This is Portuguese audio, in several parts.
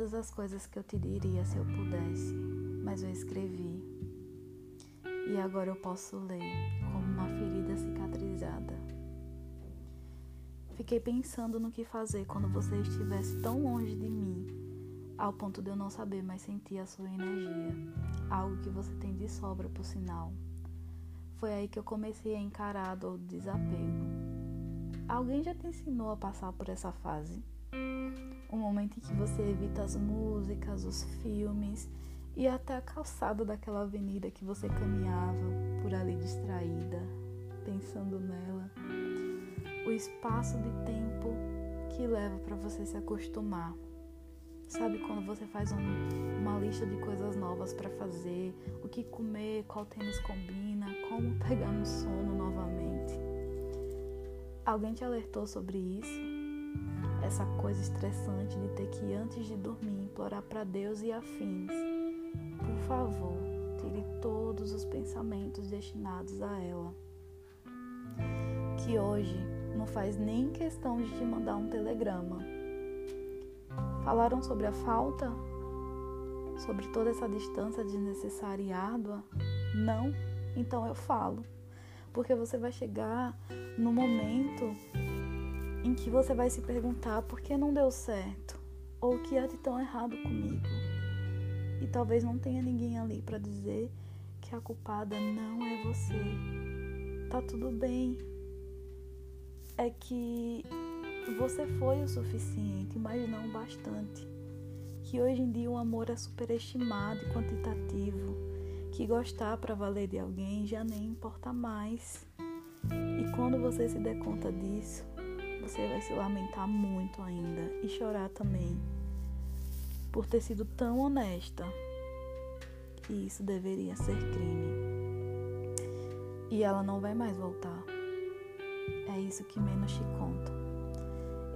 as coisas que eu te diria se eu pudesse, mas eu escrevi. E agora eu posso ler como uma ferida cicatrizada. Fiquei pensando no que fazer quando você estivesse tão longe de mim, ao ponto de eu não saber mais sentir a sua energia, algo que você tem de sobra, por sinal. Foi aí que eu comecei a encarar do desapego. Alguém já te ensinou a passar por essa fase? Um momento em que você evita as músicas, os filmes e até a calçada daquela avenida que você caminhava por ali distraída, pensando nela. O espaço de tempo que leva para você se acostumar. Sabe quando você faz um, uma lista de coisas novas para fazer, o que comer, qual tênis combina, como pegar no sono novamente? Alguém te alertou sobre isso? Essa coisa estressante de ter que, antes de dormir, implorar para Deus e afins. Por favor, tire todos os pensamentos destinados a ela. Que hoje não faz nem questão de te mandar um telegrama. Falaram sobre a falta? Sobre toda essa distância desnecessária e árdua? Não? Então eu falo. Porque você vai chegar no momento em que você vai se perguntar por que não deu certo ou o que há de tão errado comigo. E talvez não tenha ninguém ali para dizer que a culpada não é você. Tá tudo bem. É que você foi o suficiente, mas não o bastante. Que hoje em dia o amor é superestimado e quantitativo. Que gostar para valer de alguém já nem importa mais. E quando você se der conta disso, você vai se lamentar muito ainda e chorar também por ter sido tão honesta. E isso deveria ser crime. E ela não vai mais voltar. É isso que menos te conta.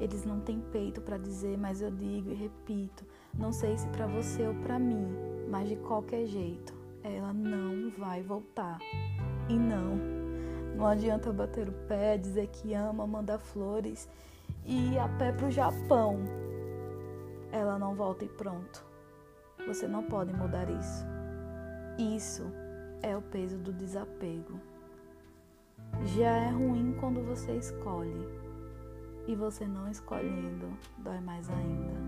Eles não têm peito para dizer, mas eu digo e repito, não sei se para você ou para mim, mas de qualquer jeito, ela não vai voltar. E não não adianta bater o pé, dizer que ama, mandar flores e ir a pé pro Japão. Ela não volta e pronto. Você não pode mudar isso. Isso é o peso do desapego. Já é ruim quando você escolhe. E você não escolhendo dói mais ainda.